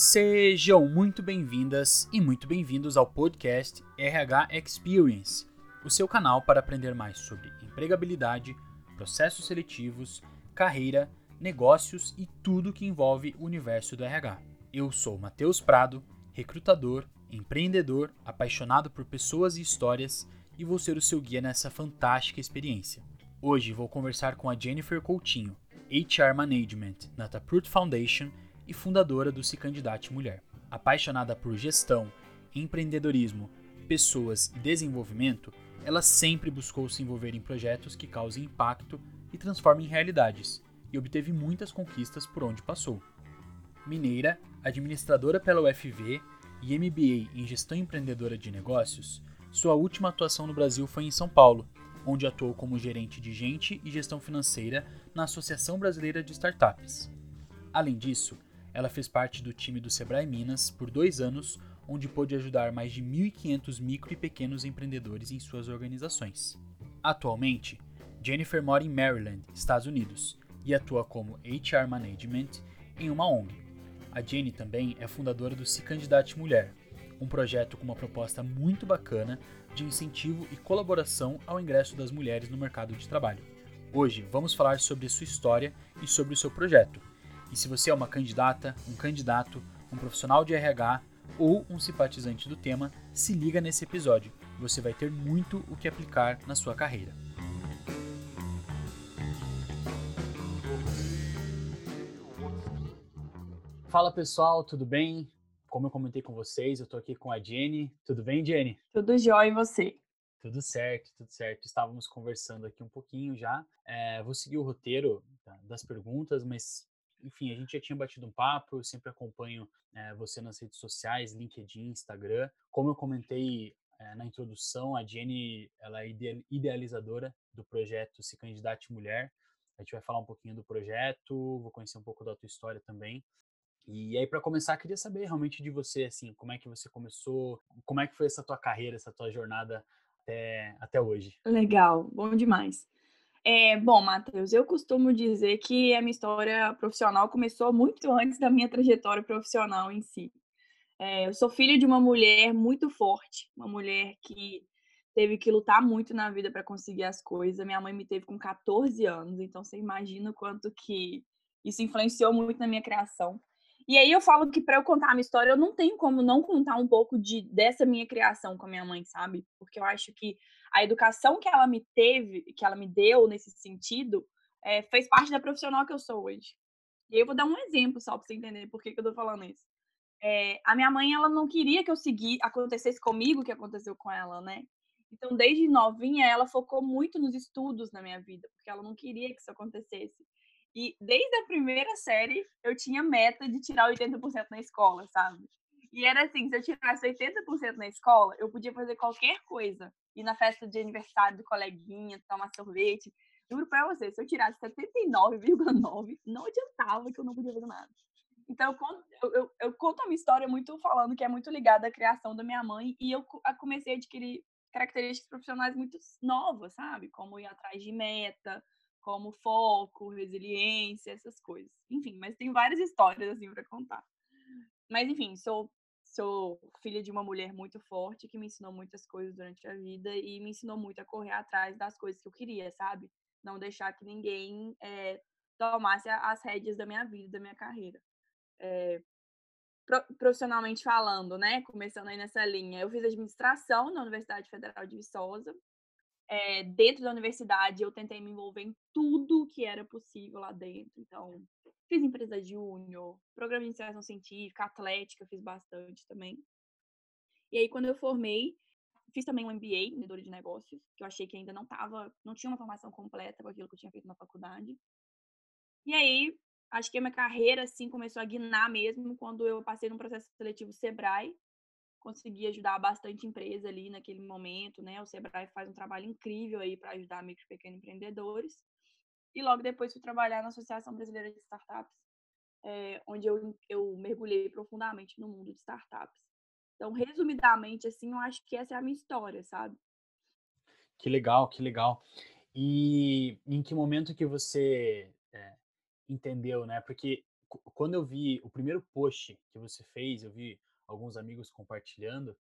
Sejam muito bem-vindas e muito bem-vindos ao podcast RH Experience, o seu canal para aprender mais sobre empregabilidade, processos seletivos, carreira, negócios e tudo que envolve o universo do RH. Eu sou Matheus Prado, recrutador, empreendedor, apaixonado por pessoas e histórias e vou ser o seu guia nessa fantástica experiência. Hoje vou conversar com a Jennifer Coutinho, HR Management na Taproot Foundation e fundadora do Se Candidate Mulher. Apaixonada por gestão, empreendedorismo, pessoas e desenvolvimento, ela sempre buscou se envolver em projetos que causem impacto e transformem realidades, e obteve muitas conquistas por onde passou. Mineira, administradora pela UFV e MBA em Gestão Empreendedora de Negócios, sua última atuação no Brasil foi em São Paulo, onde atuou como gerente de gente e gestão financeira na Associação Brasileira de Startups. Além disso, ela fez parte do time do Sebrae Minas por dois anos, onde pôde ajudar mais de 1.500 micro e pequenos empreendedores em suas organizações. Atualmente, Jennifer mora em Maryland, Estados Unidos, e atua como HR Management em uma ONG. A Jenny também é fundadora do Se Candidate Mulher, um projeto com uma proposta muito bacana de incentivo e colaboração ao ingresso das mulheres no mercado de trabalho. Hoje vamos falar sobre sua história e sobre o seu projeto. E se você é uma candidata, um candidato, um profissional de RH ou um simpatizante do tema, se liga nesse episódio. Você vai ter muito o que aplicar na sua carreira. Fala pessoal, tudo bem? Como eu comentei com vocês, eu estou aqui com a Jenny. Tudo bem, Jenny? Tudo jóia e você? Tudo certo, tudo certo. Estávamos conversando aqui um pouquinho já. É, vou seguir o roteiro das perguntas, mas enfim, a gente já tinha batido um papo. Eu sempre acompanho é, você nas redes sociais, LinkedIn, Instagram. Como eu comentei é, na introdução, a Jenny ela é idealizadora do projeto Se Candidate Mulher. A gente vai falar um pouquinho do projeto, vou conhecer um pouco da tua história também. E aí, para começar, queria saber realmente de você, assim, como é que você começou, como é que foi essa tua carreira, essa tua jornada até, até hoje. Legal, bom demais. É, bom, Matheus, eu costumo dizer que a minha história profissional começou muito antes da minha trajetória profissional em si. É, eu sou filha de uma mulher muito forte, uma mulher que teve que lutar muito na vida para conseguir as coisas. Minha mãe me teve com 14 anos, então você imagina o quanto que isso influenciou muito na minha criação. E aí eu falo que para eu contar a minha história, eu não tenho como não contar um pouco de dessa minha criação com a minha mãe, sabe? Porque eu acho que a educação que ela me teve, que ela me deu nesse sentido, é, fez parte da profissional que eu sou hoje. E aí eu vou dar um exemplo só para você entender por que, que eu tô falando isso. É, a minha mãe, ela não queria que eu seguisse, acontecesse comigo o que aconteceu com ela, né? Então, desde novinha, ela focou muito nos estudos na minha vida, porque ela não queria que isso acontecesse. E desde a primeira série, eu tinha meta de tirar 80% na escola, sabe? E era assim, se eu tirasse 80% na escola, eu podia fazer qualquer coisa. Ir na festa de aniversário do coleguinha, tomar sorvete. Juro pra você, se eu tirasse 79,9, não adiantava que eu não podia fazer nada. Então, eu conto, eu, eu, conto a minha história muito falando que é muito ligada à criação da minha mãe. E eu comecei a adquirir características profissionais muito novas, sabe? Como ir atrás de meta, como foco, resiliência, essas coisas. Enfim, mas tem várias histórias assim para contar. Mas enfim, sou sou filha de uma mulher muito forte que me ensinou muitas coisas durante a vida e me ensinou muito a correr atrás das coisas que eu queria, sabe? Não deixar que ninguém é, tomasse as rédeas da minha vida, da minha carreira. É, profissionalmente falando, né? Começando aí nessa linha, eu fiz administração na Universidade Federal de Viçosa, é, dentro da universidade, eu tentei me envolver em tudo que era possível lá dentro. Então, fiz empresa júnior, programa de iniciação científica, atlética, fiz bastante também. E aí, quando eu formei, fiz também um MBA, vendedor de negócios, que eu achei que ainda não tava, não tinha uma formação completa com aquilo que eu tinha feito na faculdade. E aí, acho que a minha carreira, assim, começou a guinar mesmo quando eu passei num processo seletivo Sebrae, consegui ajudar bastante empresa ali naquele momento, né? O Sebrae faz um trabalho incrível aí para ajudar micro e pequenos empreendedores. E logo depois fui trabalhar na Associação Brasileira de Startups, é, onde eu, eu mergulhei profundamente no mundo de startups. Então, resumidamente, assim, eu acho que essa é a minha história, sabe? Que legal, que legal. E em que momento que você é, entendeu, né? Porque quando eu vi o primeiro post que você fez, eu vi alguns amigos compartilhando,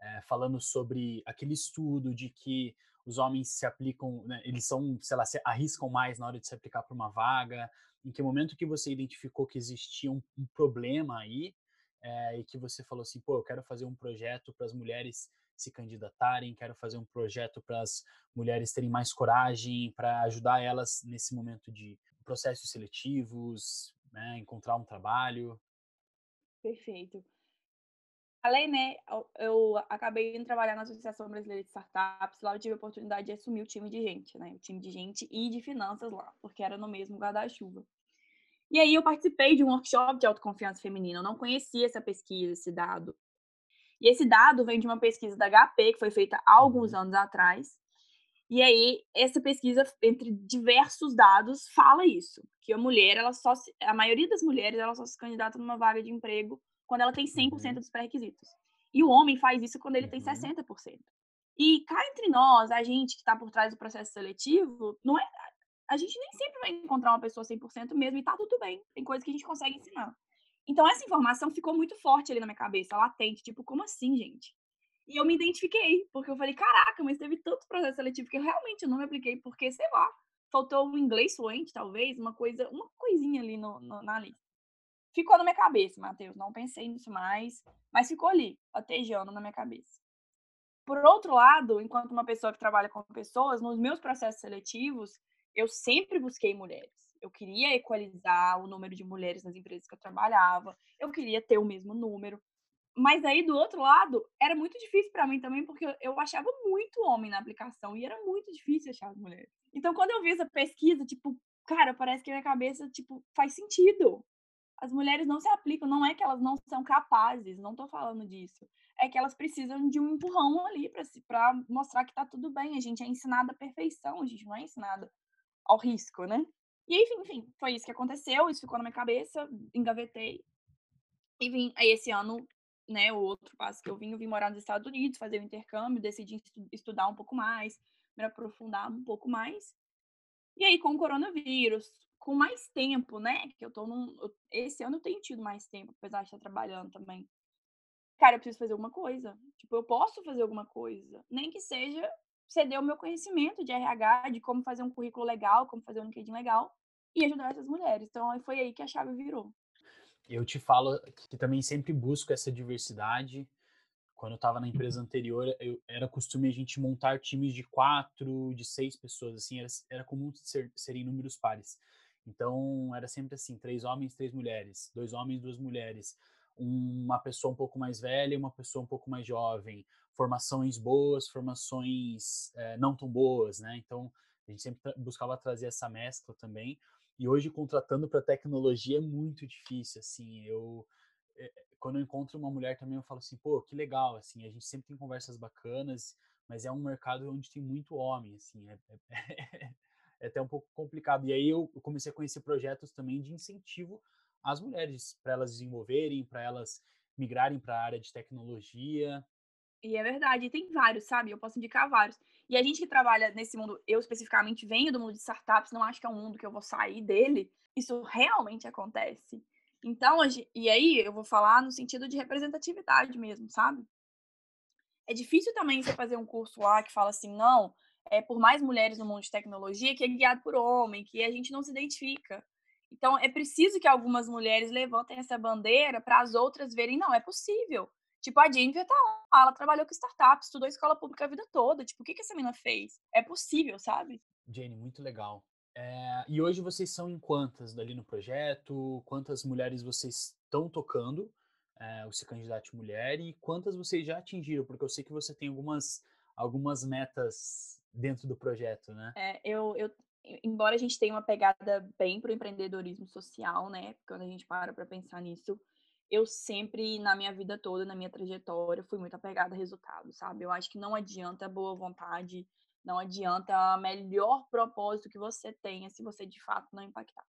é, falando sobre aquele estudo de que os homens se aplicam, né, eles são, sei lá, se arriscam mais na hora de se aplicar para uma vaga, em que momento que você identificou que existia um, um problema aí, é, e que você falou assim, pô, eu quero fazer um projeto para as mulheres se candidatarem, quero fazer um projeto para as mulheres terem mais coragem, para ajudar elas nesse momento de processos seletivos, né, encontrar um trabalho. Perfeito. Além, né, eu acabei indo trabalhar na Associação Brasileira de Startups, lá eu tive a oportunidade de assumir o time de gente, né, o time de gente e de finanças lá, porque era no mesmo guarda-chuva. E aí eu participei de um workshop de autoconfiança feminina, eu não conhecia essa pesquisa, esse dado. E esse dado vem de uma pesquisa da HP, que foi feita há alguns uhum. anos atrás. E aí, essa pesquisa, entre diversos dados, fala isso, que a mulher, ela só se, a maioria das mulheres, ela só se candidata numa vaga de emprego quando ela tem 100% uhum. dos pré-requisitos. E o homem faz isso quando ele tem 60%. Uhum. E cá entre nós, a gente que está por trás do processo seletivo, não é, a gente nem sempre vai encontrar uma pessoa 100% mesmo e tá tudo bem. Tem coisas que a gente consegue ensinar. Então, essa informação ficou muito forte ali na minha cabeça, latente. Tipo, como assim, gente? E eu me identifiquei, porque eu falei, caraca, mas teve tanto processo seletivo que eu realmente não me apliquei, porque, sei lá, faltou um inglês fluente, talvez, uma coisa, uma coisinha ali no, no, na lista. Ficou na minha cabeça, Matheus, não pensei nisso mais, mas ficou ali, latejando na minha cabeça. Por outro lado, enquanto uma pessoa que trabalha com pessoas, nos meus processos seletivos, eu sempre busquei mulheres. Eu queria equalizar o número de mulheres nas empresas que eu trabalhava, eu queria ter o mesmo número. Mas aí, do outro lado, era muito difícil para mim também, porque eu achava muito homem na aplicação e era muito difícil achar as mulheres. Então, quando eu vi essa pesquisa, tipo, cara, parece que minha cabeça, tipo, faz sentido. As mulheres não se aplicam, não é que elas não são capazes, não tô falando disso. É que elas precisam de um empurrão ali para mostrar que tá tudo bem. A gente é ensinada a perfeição, a gente não é ensinada ao risco, né? E enfim, enfim, foi isso que aconteceu, isso ficou na minha cabeça, engavetei. E vim, aí esse ano, né, o outro passo que eu vim, eu vim morar nos Estados Unidos, fazer o intercâmbio, decidi estudar um pouco mais, me aprofundar um pouco mais. E aí, com o coronavírus, com mais tempo, né, que eu tô num... Esse ano eu tenho tido mais tempo, apesar de estar trabalhando também. Cara, eu preciso fazer alguma coisa. Tipo, eu posso fazer alguma coisa. Nem que seja ceder o meu conhecimento de RH, de como fazer um currículo legal, como fazer um LinkedIn legal e ajudar essas mulheres. Então foi aí que a chave virou. Eu te falo que também sempre busco essa diversidade. Quando eu estava na empresa anterior, eu, era costume a gente montar times de quatro, de seis pessoas, assim, era, era comum ser, serem números pares. Então, era sempre assim, três homens, três mulheres, dois homens, duas mulheres, uma pessoa um pouco mais velha e uma pessoa um pouco mais jovem, formações boas, formações é, não tão boas, né? Então, a gente sempre buscava trazer essa mescla também. E hoje, contratando para tecnologia é muito difícil, assim, eu... É, quando eu encontro uma mulher também, eu falo assim, pô, que legal, assim, a gente sempre tem conversas bacanas, mas é um mercado onde tem muito homem, assim, é, é, é até um pouco complicado. E aí eu comecei a conhecer projetos também de incentivo às mulheres, para elas desenvolverem, para elas migrarem para a área de tecnologia. E é verdade, tem vários, sabe? Eu posso indicar vários. E a gente que trabalha nesse mundo, eu especificamente venho do mundo de startups, não acho que é um mundo que eu vou sair dele. Isso realmente acontece. Então, e aí eu vou falar no sentido de representatividade mesmo, sabe? É difícil também você fazer um curso lá que fala assim, não, é por mais mulheres no mundo de tecnologia que é guiado por homem, que a gente não se identifica. Então, é preciso que algumas mulheres levantem essa bandeira para as outras verem, não, é possível. Tipo, a Jennifer tá lá, ela trabalhou com startups, estudou escola pública a vida toda. Tipo, o que, que essa menina fez? É possível, sabe? Jenny, muito legal. É, e hoje vocês são em quantas dali no projeto? Quantas mulheres vocês estão tocando é, o Se Candidate Mulher? E quantas vocês já atingiram? Porque eu sei que você tem algumas, algumas metas dentro do projeto, né? É, eu, eu, embora a gente tenha uma pegada bem para o empreendedorismo social, né? Quando a gente para para pensar nisso, eu sempre, na minha vida toda, na minha trajetória, fui muito apegada a resultados, sabe? Eu acho que não adianta boa vontade, não adianta melhor propósito que você tenha se você de fato não impactar.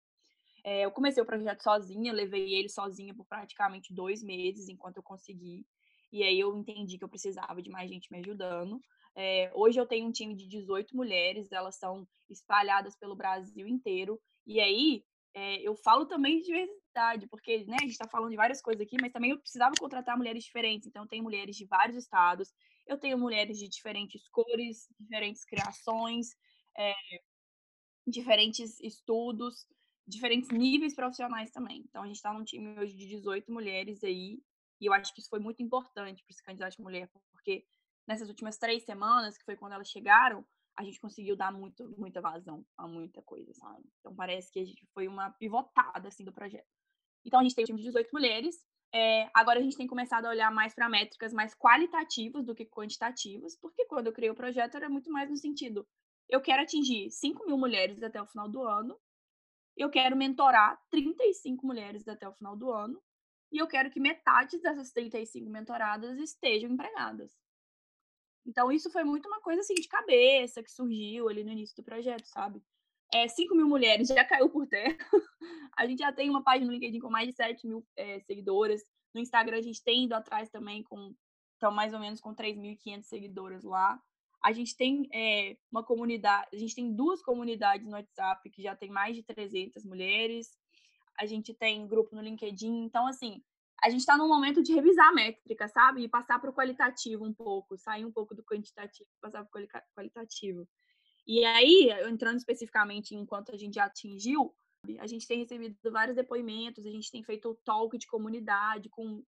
É, eu comecei o projeto sozinha, levei ele sozinha por praticamente dois meses, enquanto eu consegui. E aí eu entendi que eu precisava de mais gente me ajudando. É, hoje eu tenho um time de 18 mulheres, elas são espalhadas pelo Brasil inteiro. E aí é, eu falo também de diversidade, porque né, a gente está falando de várias coisas aqui, mas também eu precisava contratar mulheres diferentes. Então, tem mulheres de vários estados, eu tenho mulheres de diferentes cores, diferentes criações, é, diferentes estudos, diferentes níveis profissionais também. Então, a gente está num time hoje de 18 mulheres aí, e eu acho que isso foi muito importante para esse candidato mulher, porque nessas últimas três semanas, que foi quando elas chegaram, a gente conseguiu dar muito, muita vazão a muita coisa, sabe? Então parece que a gente foi uma pivotada assim do projeto. Então a gente tem um time de 18 mulheres. É, agora a gente tem começado a olhar mais para métricas mais qualitativas do que quantitativas, porque quando eu criei o projeto era muito mais no sentido: eu quero atingir 5 mil mulheres até o final do ano, eu quero mentorar 35 mulheres até o final do ano, e eu quero que metade dessas 35 mentoradas estejam empregadas. Então, isso foi muito uma coisa assim de cabeça que surgiu ali no início do projeto, sabe? É, 5 mil mulheres já caiu por terra. a gente já tem uma página no LinkedIn com mais de 7 mil é, seguidoras. No Instagram a gente tem ido atrás também com então mais ou menos com 3.500 seguidoras lá. A gente tem é, uma comunidade, a gente tem duas comunidades no WhatsApp que já tem mais de 300 mulheres. A gente tem grupo no LinkedIn. Então, assim, a gente está num momento de revisar a métrica, sabe? E passar para o qualitativo um pouco, sair um pouco do quantitativo, passar para o qualitativo. E aí, entrando especificamente em quanto a gente já atingiu, a gente tem recebido vários depoimentos, a gente tem feito talk de comunidade, com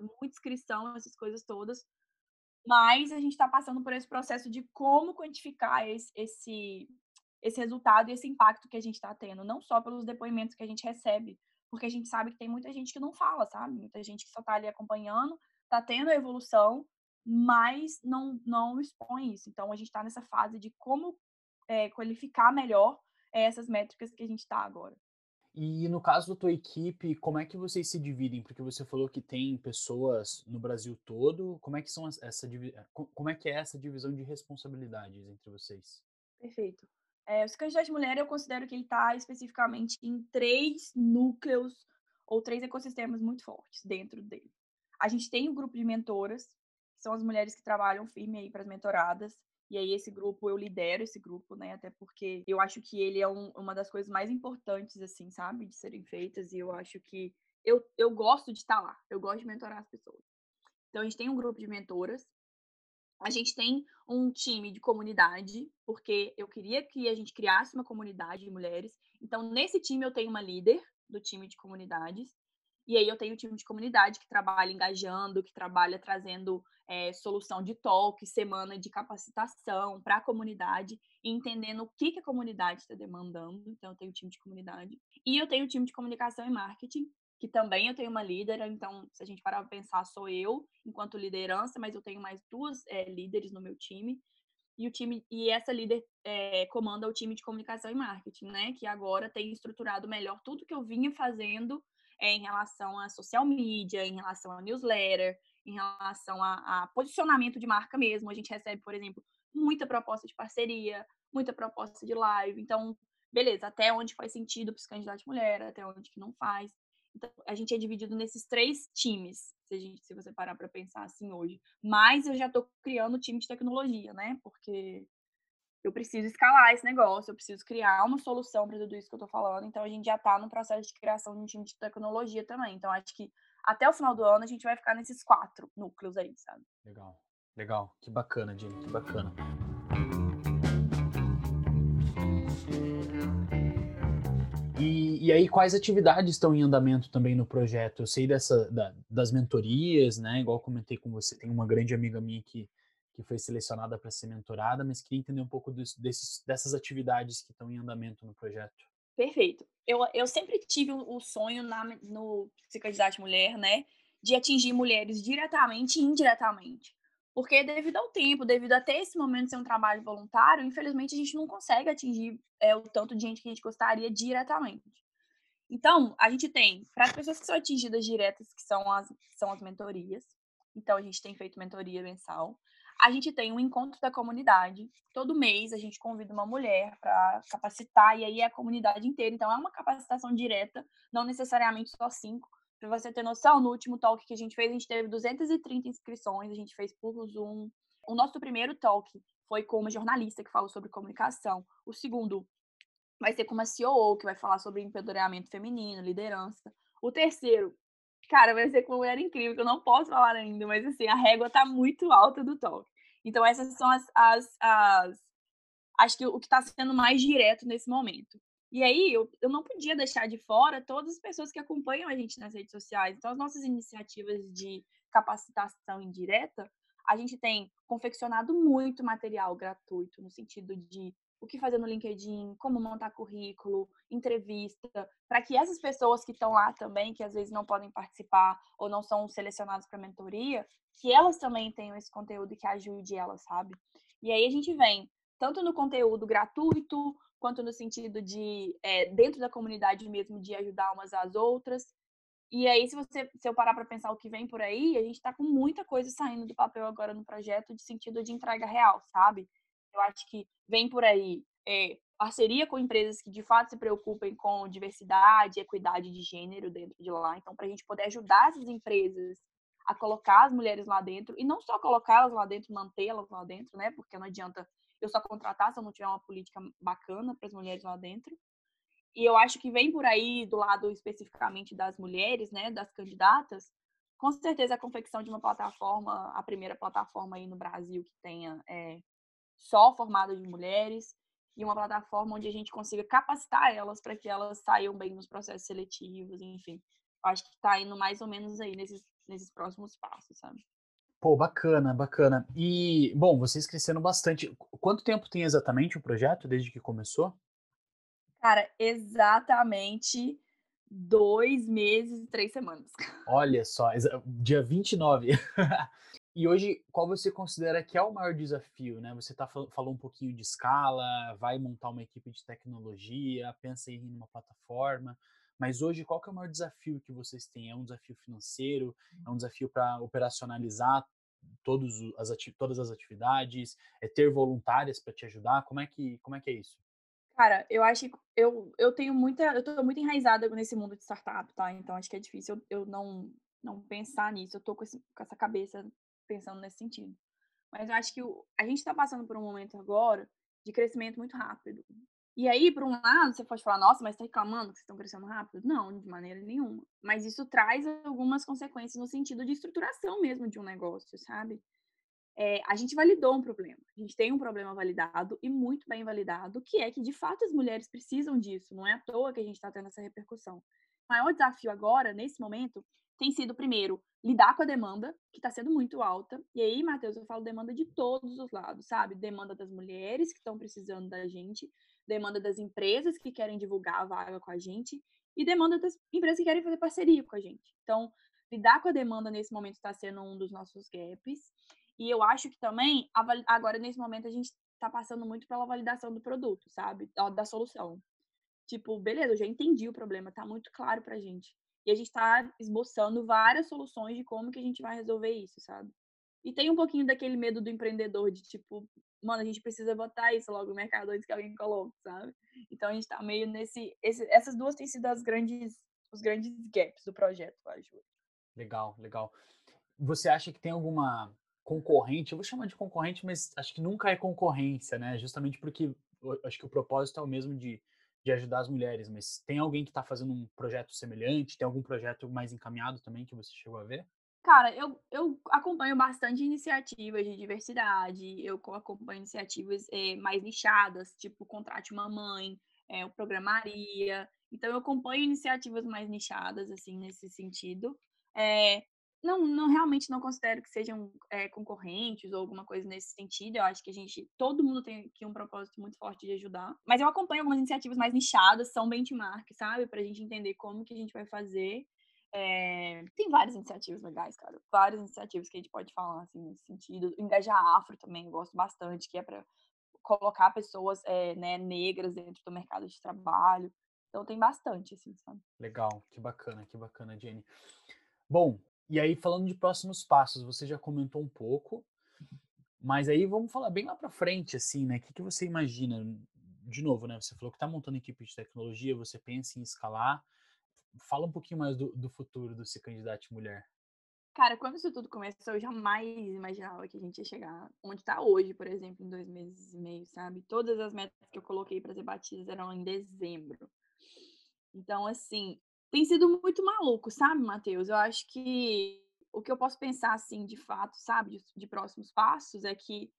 muita inscrição, essas coisas todas. Mas a gente está passando por esse processo de como quantificar esse, esse, esse resultado e esse impacto que a gente está tendo, não só pelos depoimentos que a gente recebe, porque a gente sabe que tem muita gente que não fala, sabe? Muita gente que só tá ali acompanhando, tá tendo a evolução, mas não, não expõe isso. Então, a gente está nessa fase de como é, qualificar melhor essas métricas que a gente está agora. E no caso da tua equipe, como é que vocês se dividem? Porque você falou que tem pessoas no Brasil todo. Como é que são essa como é que é essa divisão de responsabilidades entre vocês? Perfeito. É, o de mulher, eu considero que ele está especificamente em três núcleos ou três ecossistemas muito fortes dentro dele. A gente tem o um grupo de mentoras, que são as mulheres que trabalham firme aí para as mentoradas. E aí esse grupo, eu lidero esse grupo, né? Até porque eu acho que ele é um, uma das coisas mais importantes, assim, sabe? De serem feitas. E eu acho que eu, eu gosto de estar lá. Eu gosto de mentorar as pessoas. Então, a gente tem um grupo de mentoras. A gente tem um time de comunidade, porque eu queria que a gente criasse uma comunidade de mulheres. Então, nesse time, eu tenho uma líder do time de comunidades. E aí eu tenho um time de comunidade que trabalha engajando, que trabalha trazendo é, solução de talk, semana de capacitação para a comunidade, entendendo o que, que a comunidade está demandando. Então, eu tenho um time de comunidade. E eu tenho um time de comunicação e marketing, que também eu tenho uma líder, então, se a gente parar para pensar, sou eu enquanto liderança, mas eu tenho mais duas é, líderes no meu time. E o time e essa líder é, comanda o time de comunicação e marketing, né? Que agora tem estruturado melhor tudo que eu vinha fazendo é, em relação a social media, em relação a newsletter, em relação a, a posicionamento de marca mesmo. A gente recebe, por exemplo, muita proposta de parceria, muita proposta de live. Então, beleza, até onde faz sentido para os candidatos mulher, até onde que não faz. Então, a gente é dividido nesses três times, se, a gente, se você parar para pensar assim hoje. Mas eu já estou criando time de tecnologia, né? Porque eu preciso escalar esse negócio, eu preciso criar uma solução para tudo isso que eu estou falando. Então, a gente já está no processo de criação de um time de tecnologia também. Então, acho que até o final do ano a gente vai ficar nesses quatro núcleos aí, sabe? Legal, legal. Que bacana, Jenny, que bacana. E, aí, quais atividades estão em andamento também no projeto? Eu sei dessa, da, das mentorias, né? Igual comentei com você, tem uma grande amiga minha que, que foi selecionada para ser mentorada, mas queria entender um pouco dos, desses, dessas atividades que estão em andamento no projeto. Perfeito. Eu, eu sempre tive o sonho na, no Psicanidade Mulher, né? De atingir mulheres diretamente e indiretamente. Porque devido ao tempo, devido até esse momento ser um trabalho voluntário, infelizmente a gente não consegue atingir é, o tanto de gente que a gente gostaria diretamente. Então, a gente tem, para as pessoas que são atingidas diretas, que são as, são as mentorias. Então, a gente tem feito mentoria mensal. A gente tem um encontro da comunidade. Todo mês a gente convida uma mulher para capacitar, e aí é a comunidade inteira. Então, é uma capacitação direta, não necessariamente só cinco. Para você ter noção, no último talk que a gente fez, a gente teve 230 inscrições, a gente fez por Zoom. O nosso primeiro talk foi com uma jornalista que falou sobre comunicação. O segundo vai ser com uma CEO que vai falar sobre empoderamento feminino, liderança. O terceiro, cara, vai ser com uma mulher incrível, que eu não posso falar ainda, mas assim, a régua tá muito alta do talk. Então, essas são as, as, as acho que o que está sendo mais direto nesse momento. E aí, eu, eu não podia deixar de fora todas as pessoas que acompanham a gente nas redes sociais. Então, as nossas iniciativas de capacitação indireta, a gente tem confeccionado muito material gratuito, no sentido de o que fazer no LinkedIn, como montar currículo, entrevista, para que essas pessoas que estão lá também, que às vezes não podem participar ou não são selecionadas para mentoria, que elas também tenham esse conteúdo que ajude elas, sabe? E aí a gente vem tanto no conteúdo gratuito, quanto no sentido de, é, dentro da comunidade mesmo, de ajudar umas às outras. E aí, se você se eu parar para pensar o que vem por aí, a gente está com muita coisa saindo do papel agora no projeto de sentido de entrega real, sabe? Eu acho que vem por aí é, parceria com empresas que de fato se preocupem com diversidade, equidade de gênero dentro de lá. Então, para a gente poder ajudar essas empresas a colocar as mulheres lá dentro, e não só colocá-las lá dentro, mantê-las lá dentro, né? Porque não adianta eu só contratar se eu não tiver uma política bacana para as mulheres lá dentro. E eu acho que vem por aí, do lado especificamente das mulheres, né, das candidatas, com certeza a confecção de uma plataforma, a primeira plataforma aí no Brasil que tenha é, só formada de mulheres, e uma plataforma onde a gente consiga capacitar elas para que elas saiam bem nos processos seletivos, enfim. Acho que está indo mais ou menos aí nesses, nesses próximos passos, sabe? Pô, bacana, bacana. E, bom, vocês cresceram bastante. Quanto tempo tem exatamente o projeto, desde que começou? Cara, exatamente dois meses e três semanas. Olha só, dia 29. e hoje, qual você considera que é o maior desafio, né? Você tá, falou um pouquinho de escala, vai montar uma equipe de tecnologia, pensa em uma plataforma. Mas hoje, qual que é o maior desafio que vocês têm? É um desafio financeiro? É um desafio para operacionalizar todos as todas as atividades? É ter voluntárias para te ajudar? Como é que como é que é isso? Cara, eu acho que eu, eu tenho muita, eu tô muito enraizada nesse mundo de startup, tá? Então acho que é difícil eu, eu não não pensar nisso. Eu tô com, esse, com essa cabeça pensando nesse sentido. Mas eu acho que o, a gente está passando por um momento agora de crescimento muito rápido. E aí, por um lado, você pode falar, nossa, mas está reclamando que vocês estão crescendo rápido? Não, de maneira nenhuma. Mas isso traz algumas consequências no sentido de estruturação mesmo de um negócio, sabe? É, a gente validou um problema. A gente tem um problema validado e muito bem validado, que é que, de fato, as mulheres precisam disso. Não é à toa que a gente está tendo essa repercussão. O maior desafio agora, nesse momento, tem sido, primeiro, lidar com a demanda, que está sendo muito alta. E aí, Matheus, eu falo demanda de todos os lados, sabe? Demanda das mulheres que estão precisando da gente, demanda das empresas que querem divulgar a vaga com a gente e demanda das empresas que querem fazer parceria com a gente. Então, lidar com a demanda nesse momento está sendo um dos nossos gaps. E eu acho que também, agora nesse momento, a gente está passando muito pela validação do produto, sabe? Da solução. Tipo, beleza, eu já entendi o problema, tá muito claro pra gente. E a gente está esboçando várias soluções de como que a gente vai resolver isso, sabe? E tem um pouquinho daquele medo do empreendedor de tipo, mano, a gente precisa botar isso logo no mercado antes que alguém coloque, sabe? Então a gente tá meio nesse. Esse, essas duas têm sido as grandes, os grandes gaps do projeto, eu acho. Legal, legal. Você acha que tem alguma concorrente? Eu vou chamar de concorrente, mas acho que nunca é concorrência, né? Justamente porque acho que o propósito é o mesmo de, de ajudar as mulheres, mas tem alguém que está fazendo um projeto semelhante? Tem algum projeto mais encaminhado também que você chegou a ver? Cara, eu, eu acompanho bastante iniciativas de diversidade, eu acompanho iniciativas é, mais nichadas, tipo Contrate uma Mãe, é, o Programaria. Então, eu acompanho iniciativas mais nichadas, assim, nesse sentido. É, não, não realmente não considero que sejam é, concorrentes ou alguma coisa nesse sentido. Eu acho que a gente, todo mundo tem aqui um propósito muito forte de ajudar. Mas eu acompanho algumas iniciativas mais nichadas, são benchmark, sabe? Para a gente entender como que a gente vai fazer. É, tem várias iniciativas legais, cara. Várias iniciativas que a gente pode falar, assim, nesse sentido. Engajar Afro também, gosto bastante, que é para colocar pessoas é, né, negras dentro do mercado de trabalho. Então tem bastante, assim, sabe? Legal, que bacana, que bacana, Jenny. Bom, e aí falando de próximos passos, você já comentou um pouco, mas aí vamos falar bem lá para frente, assim, né? O que, que você imagina? De novo, né? Você falou que está montando equipe de tecnologia, você pensa em escalar fala um pouquinho mais do, do futuro do Se Candidate Mulher. Cara, quando isso tudo começou, eu jamais imaginava que a gente ia chegar onde está hoje, por exemplo, em dois meses e meio, sabe? Todas as metas que eu coloquei para ser batidas eram em dezembro. Então, assim, tem sido muito maluco, sabe, Matheus? Eu acho que o que eu posso pensar, assim, de fato, sabe, de, de próximos passos, é que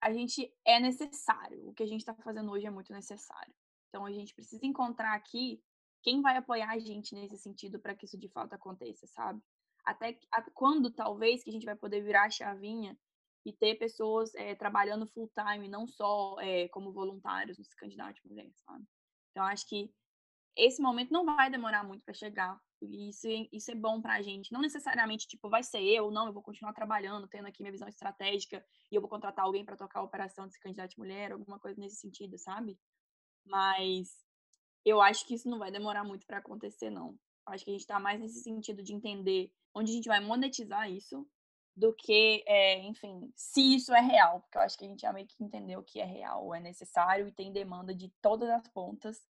a gente é necessário. O que a gente está fazendo hoje é muito necessário. Então, a gente precisa encontrar aqui quem vai apoiar a gente nesse sentido para que isso de fato aconteça, sabe? Até quando, talvez, que a gente vai poder virar a chavinha e ter pessoas é, trabalhando full time, não só é, como voluntários nos candidatos mulheres, sabe? Então, acho que esse momento não vai demorar muito para chegar. E isso, é, isso é bom para a gente. Não necessariamente, tipo, vai ser eu, não, eu vou continuar trabalhando, tendo aqui minha visão estratégica e eu vou contratar alguém para tocar a operação desse candidato mulher, alguma coisa nesse sentido, sabe? Mas eu acho que isso não vai demorar muito para acontecer, não. Acho que a gente está mais nesse sentido de entender onde a gente vai monetizar isso do que, é, enfim, se isso é real, porque eu acho que a gente já meio que entendeu que é real, é necessário e tem demanda de todas as pontas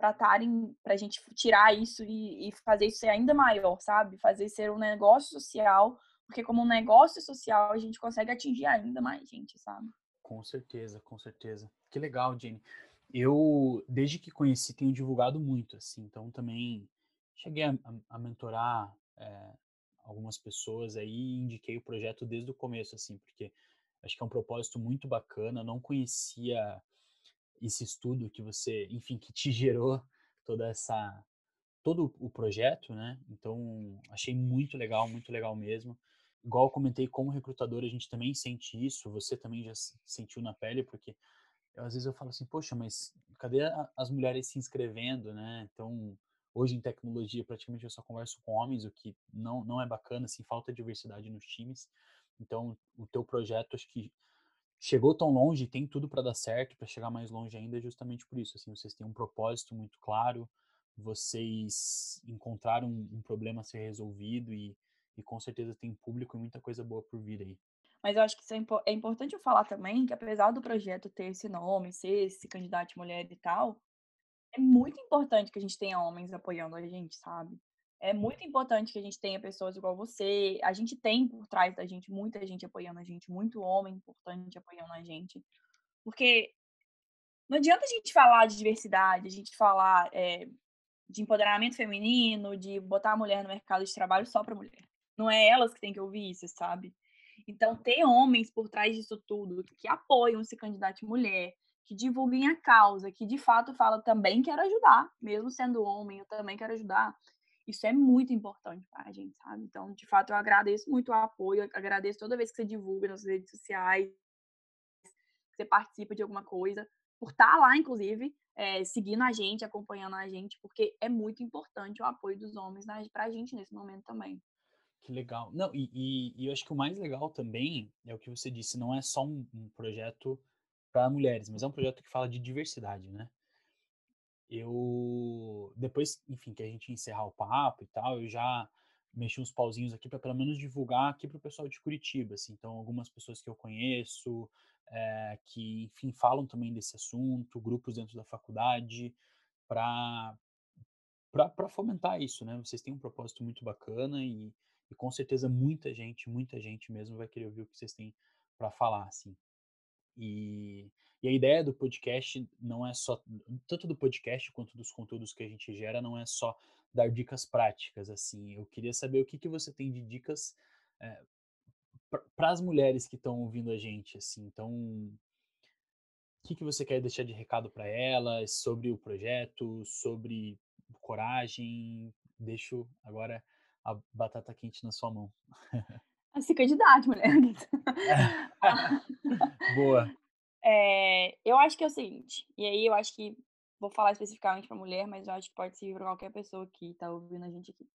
para para a gente tirar isso e, e, fazer isso ser ainda maior, sabe? Fazer ser um negócio social, porque como um negócio social a gente consegue atingir ainda mais gente, sabe? Com certeza, com certeza. Que legal, Jenny. Eu, desde que conheci, tenho divulgado muito, assim, então também cheguei a, a mentorar é, algumas pessoas aí e indiquei o projeto desde o começo, assim, porque acho que é um propósito muito bacana, não conhecia esse estudo que você, enfim, que te gerou toda essa todo o projeto, né? Então, achei muito legal, muito legal mesmo. Igual eu comentei como recrutador, a gente também sente isso, você também já sentiu na pele, porque eu, às vezes eu falo assim, poxa, mas cadê as mulheres se inscrevendo, né? Então, hoje em tecnologia, praticamente eu só converso com homens, o que não, não é bacana, assim, falta diversidade nos times. Então, o teu projeto, acho que chegou tão longe, tem tudo para dar certo, para chegar mais longe ainda, justamente por isso. Assim, vocês têm um propósito muito claro, vocês encontraram um, um problema a ser resolvido e, e com certeza tem público e muita coisa boa por vir aí. Mas eu acho que é, é importante eu falar também que apesar do projeto ter esse nome, ser esse candidato mulher e tal, é muito importante que a gente tenha homens apoiando a gente, sabe? É muito importante que a gente tenha pessoas igual você. A gente tem por trás da gente muita gente apoiando a gente, muito homem importante apoiando a gente. Porque não adianta a gente falar de diversidade, a gente falar é, de empoderamento feminino, de botar a mulher no mercado de trabalho só para mulher. Não é elas que têm que ouvir isso, sabe? Então, ter homens por trás disso tudo, que apoiam esse candidato mulher, que divulguem a causa, que de fato fala também quero ajudar, mesmo sendo homem, eu também quero ajudar. Isso é muito importante para a gente, sabe? Então, de fato, eu agradeço muito o apoio, agradeço toda vez que você divulga nas redes sociais, que você participa de alguma coisa, por estar lá, inclusive, é, seguindo a gente, acompanhando a gente, porque é muito importante o apoio dos homens para a gente nesse momento também. Que legal. Não, e, e, e, eu acho que o mais legal também é o que você disse, não é só um, um projeto para mulheres, mas é um projeto que fala de diversidade, né? Eu depois, enfim, que a gente encerrar o papo e tal, eu já mexi uns pauzinhos aqui para pelo menos divulgar aqui para o pessoal de Curitiba, assim, então algumas pessoas que eu conheço, é, que, enfim, falam também desse assunto, grupos dentro da faculdade, para para fomentar isso, né? Vocês têm um propósito muito bacana e, e com certeza muita gente, muita gente mesmo vai querer ouvir o que vocês têm para falar, assim. E, e a ideia do podcast não é só, tanto do podcast quanto dos conteúdos que a gente gera, não é só dar dicas práticas, assim. Eu queria saber o que, que você tem de dicas é, eh, para as mulheres que estão ouvindo a gente, assim. Então, o que, que você quer deixar de recado para elas sobre o projeto, sobre coragem? Deixo agora a batata quente na sua mão. Se candidate, mulher. Boa. É, eu acho que é o seguinte, e aí eu acho que vou falar especificamente para mulher, mas eu acho que pode servir para qualquer pessoa que está ouvindo a gente aqui.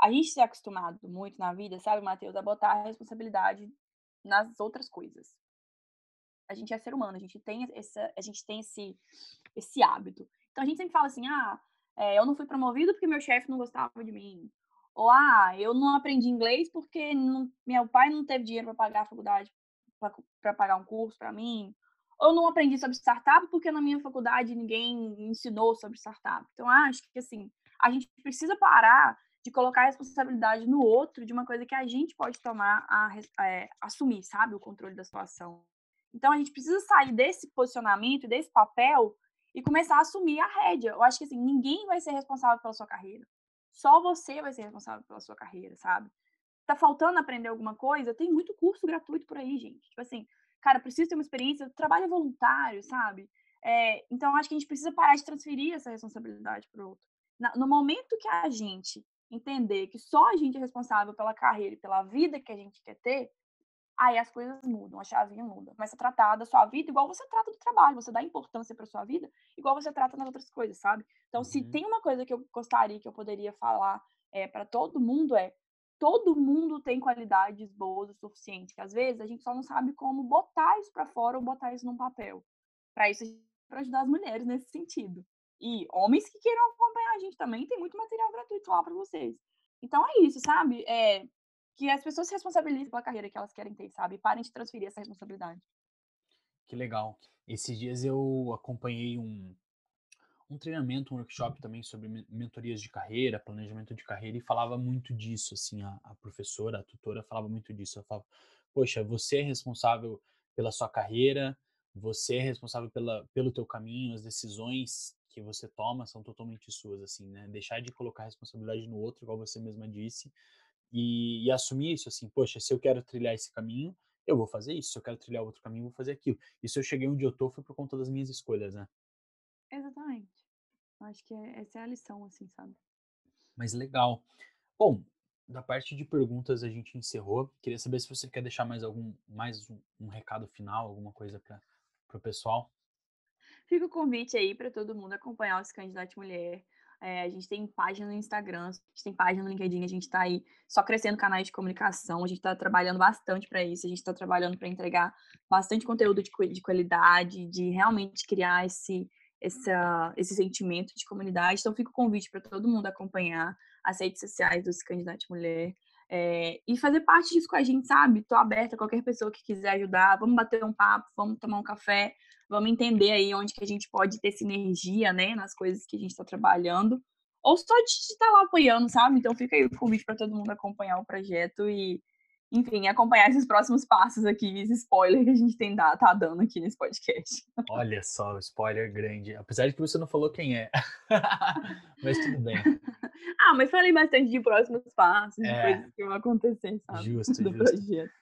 A gente se é acostumado muito na vida, sabe, Matheus, a botar a responsabilidade nas outras coisas. A gente é ser humano, a gente tem, essa, a gente tem esse, esse hábito. Então a gente sempre fala assim: ah, é, eu não fui promovido porque meu chefe não gostava de mim. Ou, ah, eu não aprendi inglês porque não, meu pai não teve dinheiro para pagar a faculdade, para pagar um curso para mim. Ou não aprendi sobre startup porque na minha faculdade ninguém ensinou sobre startup. Então, acho que, assim, a gente precisa parar de colocar a responsabilidade no outro de uma coisa que a gente pode tomar, a, é, assumir, sabe, o controle da situação. Então, a gente precisa sair desse posicionamento, desse papel e começar a assumir a rédea. Eu acho que, assim, ninguém vai ser responsável pela sua carreira. Só você vai ser responsável pela sua carreira, sabe? Tá faltando aprender alguma coisa? Tem muito curso gratuito por aí, gente. Tipo assim, cara, preciso ter uma experiência, trabalho é voluntário, sabe? É, então, acho que a gente precisa parar de transferir essa responsabilidade para o outro. No momento que a gente entender que só a gente é responsável pela carreira e pela vida que a gente quer ter, aí as coisas mudam, a chavinha muda. Começa a tratar da sua vida igual você trata do trabalho, você dá importância para sua vida igual você trata nas outras coisas, sabe? Então, uhum. se tem uma coisa que eu gostaria, que eu poderia falar é, para todo mundo é todo mundo tem qualidades boas o suficiente. Que às vezes a gente só não sabe como botar isso para fora ou botar isso num papel. Para isso, para ajudar as mulheres nesse sentido. E homens que queiram acompanhar a gente também, tem muito material gratuito lá para vocês. Então é isso, sabe? É, que as pessoas se responsabilizem pela carreira que elas querem ter, sabe? Parem de transferir essa responsabilidade. Que legal. Esses dias eu acompanhei um, um treinamento, um workshop também sobre mentorias de carreira, planejamento de carreira, e falava muito disso, assim, a, a professora, a tutora falava muito disso. Ela falava, poxa, você é responsável pela sua carreira, você é responsável pela, pelo teu caminho, as decisões que você toma são totalmente suas, assim, né? Deixar de colocar responsabilidade no outro, igual você mesma disse, e, e, assumir isso assim, poxa, se eu quero trilhar esse caminho, eu vou fazer isso, se eu quero trilhar outro caminho, eu vou fazer aquilo. E se eu cheguei onde eu tô, foi por conta das minhas escolhas, né? Exatamente. Acho que é, essa é a lição, assim, sabe? Mas legal. Bom, da parte de perguntas a gente encerrou. Queria saber se você quer deixar mais algum, mais um, um recado final, alguma coisa para o pessoal. Fica o convite aí para todo mundo acompanhar os candidatos mulher. É, a gente tem página no Instagram, a gente tem página no LinkedIn, a gente está aí só crescendo canais de comunicação, a gente está trabalhando bastante para isso, a gente está trabalhando para entregar bastante conteúdo de, de qualidade, de realmente criar esse, essa, esse sentimento de comunidade. Então, fica o convite para todo mundo acompanhar as redes sociais dos Candidatos Mulher. É, e fazer parte disso com a gente, sabe? Tô aberta a qualquer pessoa que quiser ajudar. Vamos bater um papo, vamos tomar um café, vamos entender aí onde que a gente pode ter sinergia, né, nas coisas que a gente está trabalhando. Ou só de estar tá lá apoiando, sabe? Então fica aí o convite para todo mundo acompanhar o projeto e, enfim, acompanhar esses próximos passos aqui, esse spoiler que a gente tem dado, tá dando aqui nesse podcast. Olha só, spoiler grande. Apesar de que você não falou quem é. mas tudo bem. ah, mas falei bastante de próximos passos, é, de coisas que vão acontecer, sabe? Justo, Do justo. projeto.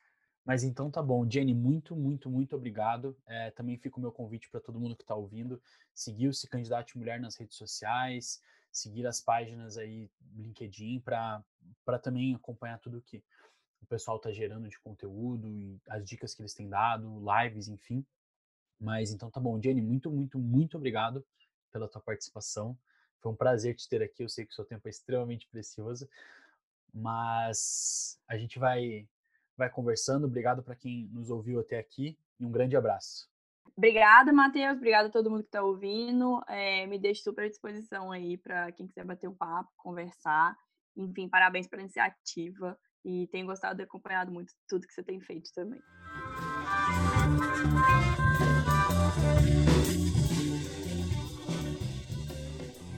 Mas então tá bom. Jenny, muito, muito, muito obrigado. É, também fica o meu convite para todo mundo que está ouvindo. Seguir o Se Candidate Mulher nas redes sociais, seguir as páginas aí LinkedIn para também acompanhar tudo que o pessoal está gerando de conteúdo e as dicas que eles têm dado, lives, enfim. Mas então tá bom. Jenny, muito, muito, muito obrigado pela tua participação. Foi um prazer te ter aqui. Eu sei que o seu tempo é extremamente precioso, mas a gente vai vai conversando. Obrigado para quem nos ouviu até aqui e um grande abraço. Obrigada, Matheus. Obrigada a todo mundo que está ouvindo. É, me deixo super à disposição aí para quem quiser bater um papo, conversar. Enfim, parabéns pela iniciativa e tenho gostado e acompanhado muito tudo que você tem feito também.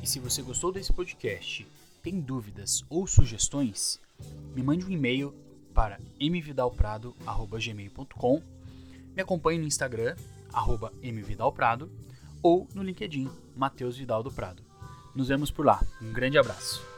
E se você gostou desse podcast, tem dúvidas ou sugestões, me mande um e-mail para mvidalprado.gmail.com, me acompanhe no Instagram, arroba mvidalprado, ou no LinkedIn, Matheus Vidal do Prado. Nos vemos por lá. Um grande abraço.